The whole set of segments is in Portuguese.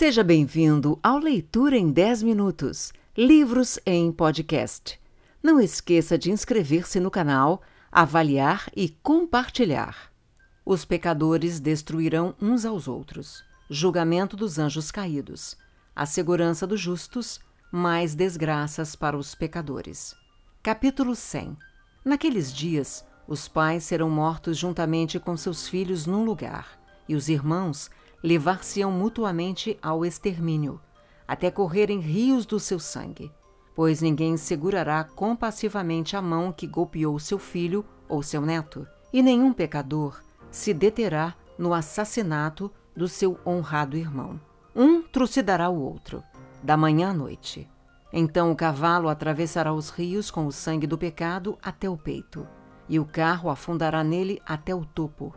Seja bem-vindo ao Leitura em 10 Minutos Livros em Podcast. Não esqueça de inscrever-se no canal, avaliar e compartilhar. Os pecadores destruirão uns aos outros. Julgamento dos anjos caídos. A segurança dos justos, mais desgraças para os pecadores. Capítulo 100 Naqueles dias, os pais serão mortos juntamente com seus filhos num lugar, e os irmãos levar-se-ão mutuamente ao extermínio, até correrem rios do seu sangue. Pois ninguém segurará compassivamente a mão que golpeou seu filho ou seu neto, e nenhum pecador se deterá no assassinato do seu honrado irmão. Um trucidará o outro, da manhã à noite. Então o cavalo atravessará os rios com o sangue do pecado até o peito, e o carro afundará nele até o topo.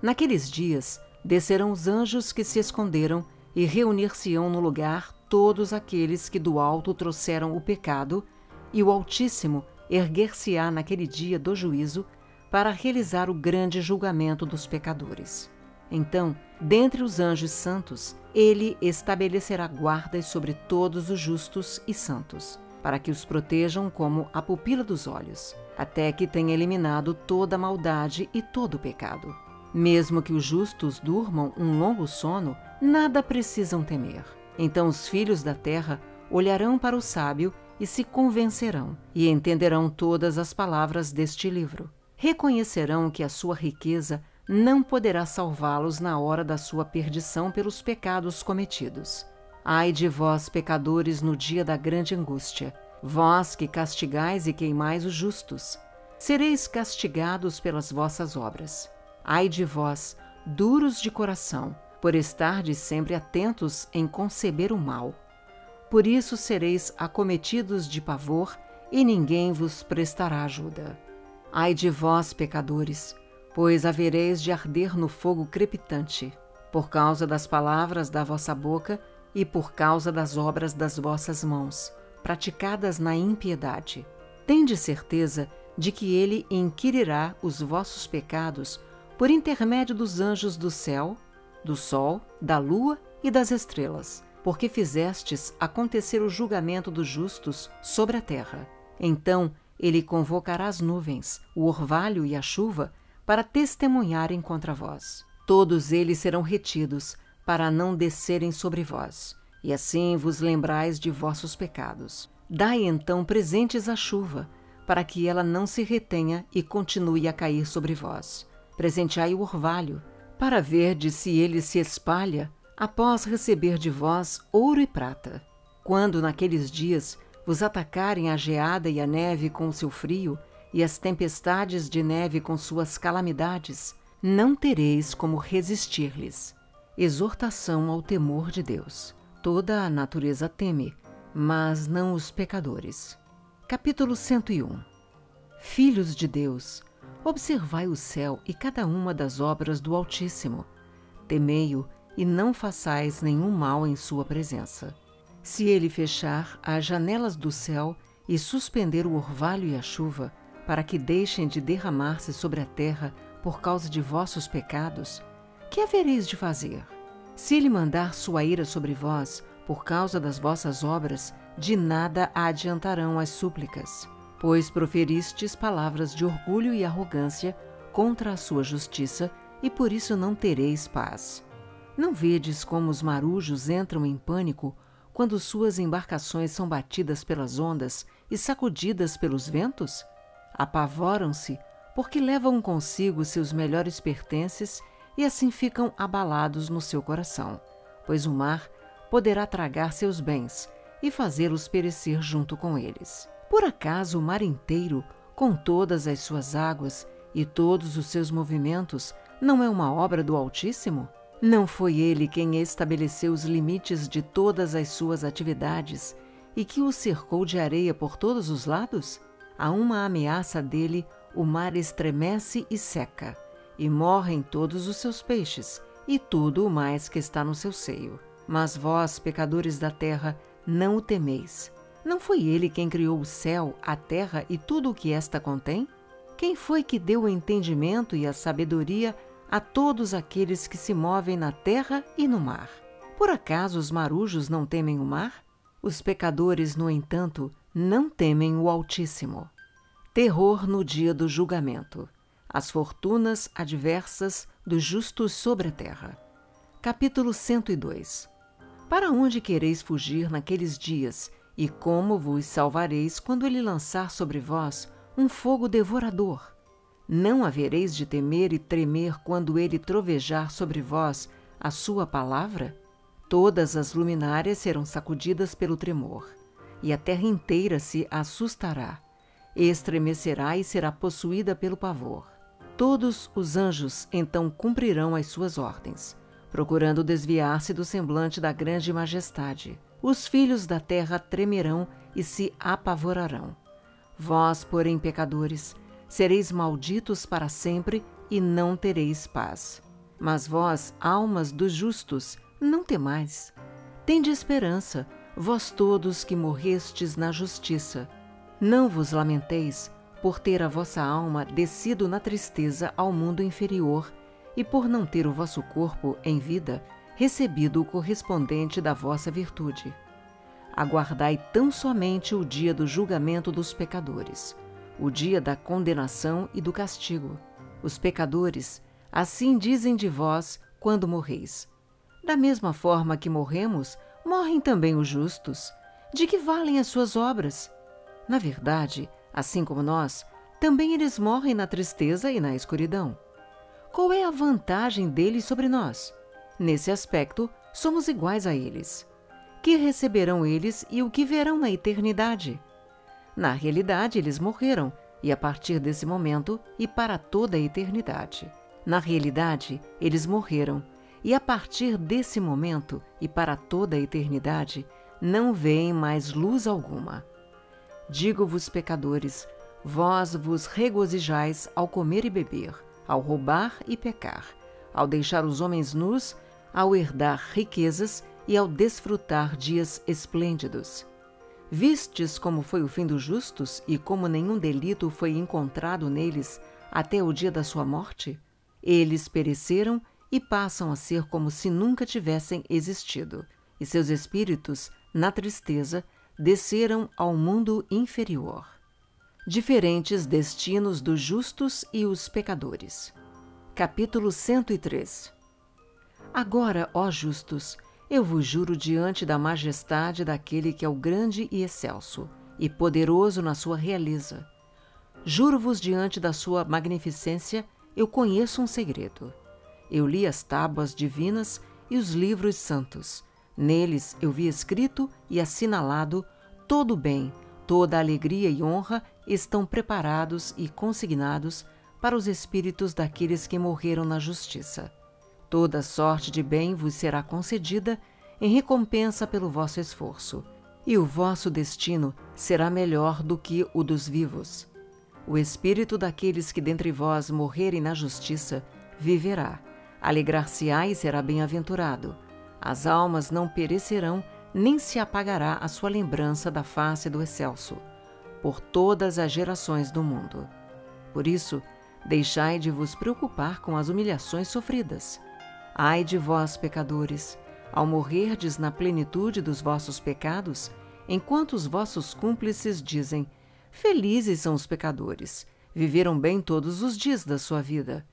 Naqueles dias, descerão os anjos que se esconderam e reunir-se-ão no lugar todos aqueles que do alto trouxeram o pecado, e o Altíssimo erguer-se-á naquele dia do juízo para realizar o grande julgamento dos pecadores. Então, dentre os anjos santos, ele estabelecerá guardas sobre todos os justos e santos, para que os protejam como a pupila dos olhos, até que tenha eliminado toda a maldade e todo o pecado. Mesmo que os justos durmam um longo sono, nada precisam temer. Então os filhos da terra olharão para o sábio e se convencerão, e entenderão todas as palavras deste livro. Reconhecerão que a sua riqueza não poderá salvá-los na hora da sua perdição pelos pecados cometidos. Ai de vós, pecadores, no dia da grande angústia, vós que castigais e queimais os justos, sereis castigados pelas vossas obras. Ai de vós, duros de coração, por estardes sempre atentos em conceber o mal. Por isso sereis acometidos de pavor e ninguém vos prestará ajuda. Ai de vós, pecadores, pois havereis de arder no fogo crepitante, por causa das palavras da vossa boca e por causa das obras das vossas mãos, praticadas na impiedade. Tende certeza de que ele inquirirá os vossos pecados por intermédio dos anjos do céu, do sol, da lua e das estrelas, porque fizestes acontecer o julgamento dos justos sobre a terra. Então ele convocará as nuvens, o orvalho e a chuva para testemunharem contra vós. Todos eles serão retidos, para não descerem sobre vós, e assim vos lembrais de vossos pecados. Dai então presentes à chuva, para que ela não se retenha e continue a cair sobre vós presenteai o orvalho, para ver de se ele se espalha após receber de vós ouro e prata. Quando naqueles dias vos atacarem a geada e a neve com o seu frio, e as tempestades de neve com suas calamidades, não tereis como resistir-lhes. Exortação ao temor de Deus. Toda a natureza teme, mas não os pecadores. Capítulo 101 Filhos de Deus, Observai o céu e cada uma das obras do Altíssimo. Temei-o e não façais nenhum mal em sua presença. Se ele fechar as janelas do céu e suspender o orvalho e a chuva, para que deixem de derramar-se sobre a terra por causa de vossos pecados, que havereis de fazer? Se ele mandar sua ira sobre vós, por causa das vossas obras, de nada adiantarão as súplicas pois proferistes palavras de orgulho e arrogância contra a sua justiça, e por isso não tereis paz. Não vedes como os marujos entram em pânico quando suas embarcações são batidas pelas ondas e sacudidas pelos ventos? Apavoram-se porque levam consigo seus melhores pertences e assim ficam abalados no seu coração, pois o mar poderá tragar seus bens e fazê-los perecer junto com eles. Por acaso o mar inteiro, com todas as suas águas e todos os seus movimentos, não é uma obra do Altíssimo? Não foi ele quem estabeleceu os limites de todas as suas atividades e que o cercou de areia por todos os lados? A uma ameaça dele, o mar estremece e seca, e morrem todos os seus peixes, e tudo o mais que está no seu seio. Mas vós, pecadores da terra, não o temeis. Não foi ele quem criou o céu, a terra e tudo o que esta contém? Quem foi que deu o entendimento e a sabedoria a todos aqueles que se movem na terra e no mar? por acaso os marujos não temem o mar? Os pecadores, no entanto, não temem o Altíssimo. Terror no dia do julgamento. As fortunas adversas dos justos sobre a terra. Capítulo 102 Para onde quereis fugir naqueles dias, e como vos salvareis quando ele lançar sobre vós um fogo devorador? Não havereis de temer e tremer quando ele trovejar sobre vós a sua palavra? Todas as luminárias serão sacudidas pelo tremor, e a terra inteira se assustará, estremecerá e será possuída pelo pavor. Todos os anjos então cumprirão as suas ordens, procurando desviar-se do semblante da grande majestade. Os filhos da terra tremerão e se apavorarão. Vós, porém, pecadores, sereis malditos para sempre e não tereis paz. Mas vós, almas dos justos, não temais. Tende esperança, vós todos que morrestes na justiça. Não vos lamenteis por ter a vossa alma descido na tristeza ao mundo inferior e por não ter o vosso corpo em vida recebido o correspondente da vossa virtude. Aguardai tão somente o dia do julgamento dos pecadores, o dia da condenação e do castigo. Os pecadores assim dizem de vós quando morreis. Da mesma forma que morremos, morrem também os justos. De que valem as suas obras? Na verdade, assim como nós, também eles morrem na tristeza e na escuridão. Qual é a vantagem deles sobre nós? Nesse aspecto, somos iguais a eles. Que receberão eles e o que verão na eternidade? Na realidade, eles morreram, e a partir desse momento e para toda a eternidade. Na realidade, eles morreram, e a partir desse momento e para toda a eternidade, não veem mais luz alguma. Digo-vos, pecadores, vós vos regozijais ao comer e beber, ao roubar e pecar, ao deixar os homens nus, ao herdar riquezas e ao desfrutar dias esplêndidos. Vistes como foi o fim dos justos e como nenhum delito foi encontrado neles até o dia da sua morte? Eles pereceram e passam a ser como se nunca tivessem existido, e seus espíritos, na tristeza, desceram ao mundo inferior. Diferentes destinos dos justos e os pecadores. Capítulo 103 Agora, ó justos, eu vos juro diante da majestade daquele que é o grande e excelso, e poderoso na sua realeza. Juro-vos diante da sua magnificência, eu conheço um segredo. Eu li as tábuas divinas e os livros santos. Neles eu vi escrito e assinalado todo o bem, toda a alegria e honra estão preparados e consignados para os espíritos daqueles que morreram na justiça. Toda sorte de bem vos será concedida em recompensa pelo vosso esforço, e o vosso destino será melhor do que o dos vivos. O espírito daqueles que dentre vós morrerem na justiça viverá Alegrar-se-á e será bem-aventurado. As almas não perecerão, nem se apagará a sua lembrança da face do excelso, por todas as gerações do mundo. Por isso, deixai de vos preocupar com as humilhações sofridas. Ai de vós, pecadores, ao morrerdes na plenitude dos vossos pecados, enquanto os vossos cúmplices dizem: Felizes são os pecadores, viveram bem todos os dias da sua vida.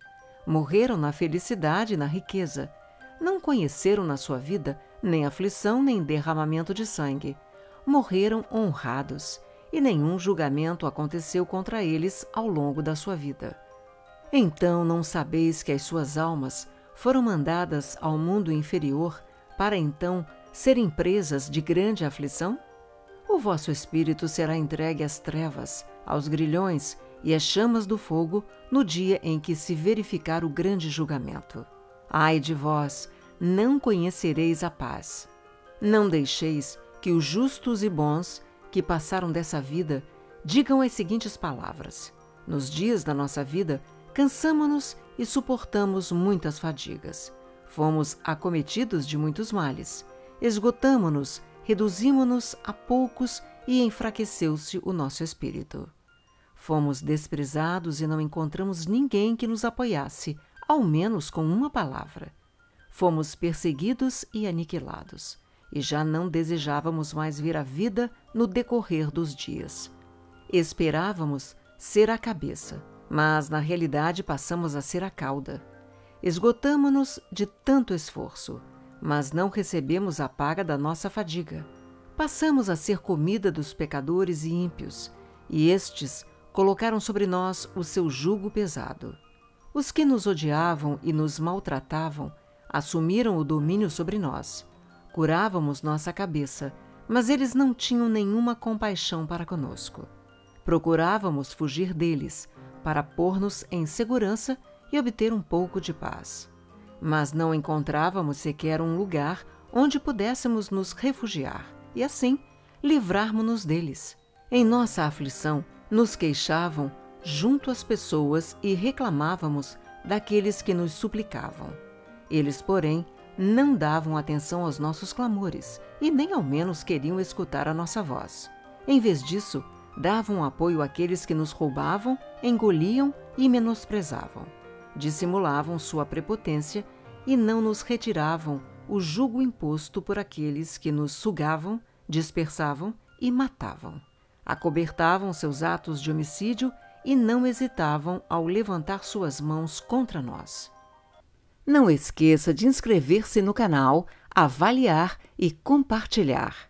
Morreram na felicidade e na riqueza. Não conheceram na sua vida nem aflição nem derramamento de sangue. Morreram honrados, e nenhum julgamento aconteceu contra eles ao longo da sua vida. Então não sabeis que as suas almas foram mandadas ao mundo inferior para então serem presas de grande aflição? O vosso espírito será entregue às trevas, aos grilhões e as chamas do fogo no dia em que se verificar o grande julgamento. Ai de vós, não conhecereis a paz. Não deixeis que os justos e bons que passaram dessa vida digam as seguintes palavras: Nos dias da nossa vida, cansamo-nos e suportamos muitas fadigas. Fomos acometidos de muitos males. Esgotamo-nos, reduzimo-nos a poucos e enfraqueceu-se o nosso espírito. Fomos desprezados e não encontramos ninguém que nos apoiasse, ao menos com uma palavra. fomos perseguidos e aniquilados, e já não desejávamos mais ver a vida no decorrer dos dias. Esperávamos ser a cabeça, mas na realidade passamos a ser a cauda. Esgotamo-nos de tanto esforço, mas não recebemos a paga da nossa fadiga. Passamos a ser comida dos pecadores e ímpios, e estes colocaram sobre nós o seu jugo pesado. Os que nos odiavam e nos maltratavam assumiram o domínio sobre nós. Curávamos nossa cabeça, mas eles não tinham nenhuma compaixão para conosco. Procurávamos fugir deles, para pôr-nos em segurança e obter um pouco de paz. Mas não encontrávamos sequer um lugar onde pudéssemos nos refugiar e, assim, livrarmos-nos deles. Em nossa aflição, nos queixavam junto às pessoas e reclamávamos daqueles que nos suplicavam. Eles, porém, não davam atenção aos nossos clamores e nem ao menos queriam escutar a nossa voz. Em vez disso, davam apoio àqueles que nos roubavam, engoliam e menosprezavam. Dissimulavam sua prepotência e não nos retiravam o jugo imposto por aqueles que nos sugavam, dispersavam e matavam acobertavam seus atos de homicídio e não hesitavam ao levantar suas mãos contra nós. Não esqueça de inscrever-se no canal, avaliar e compartilhar.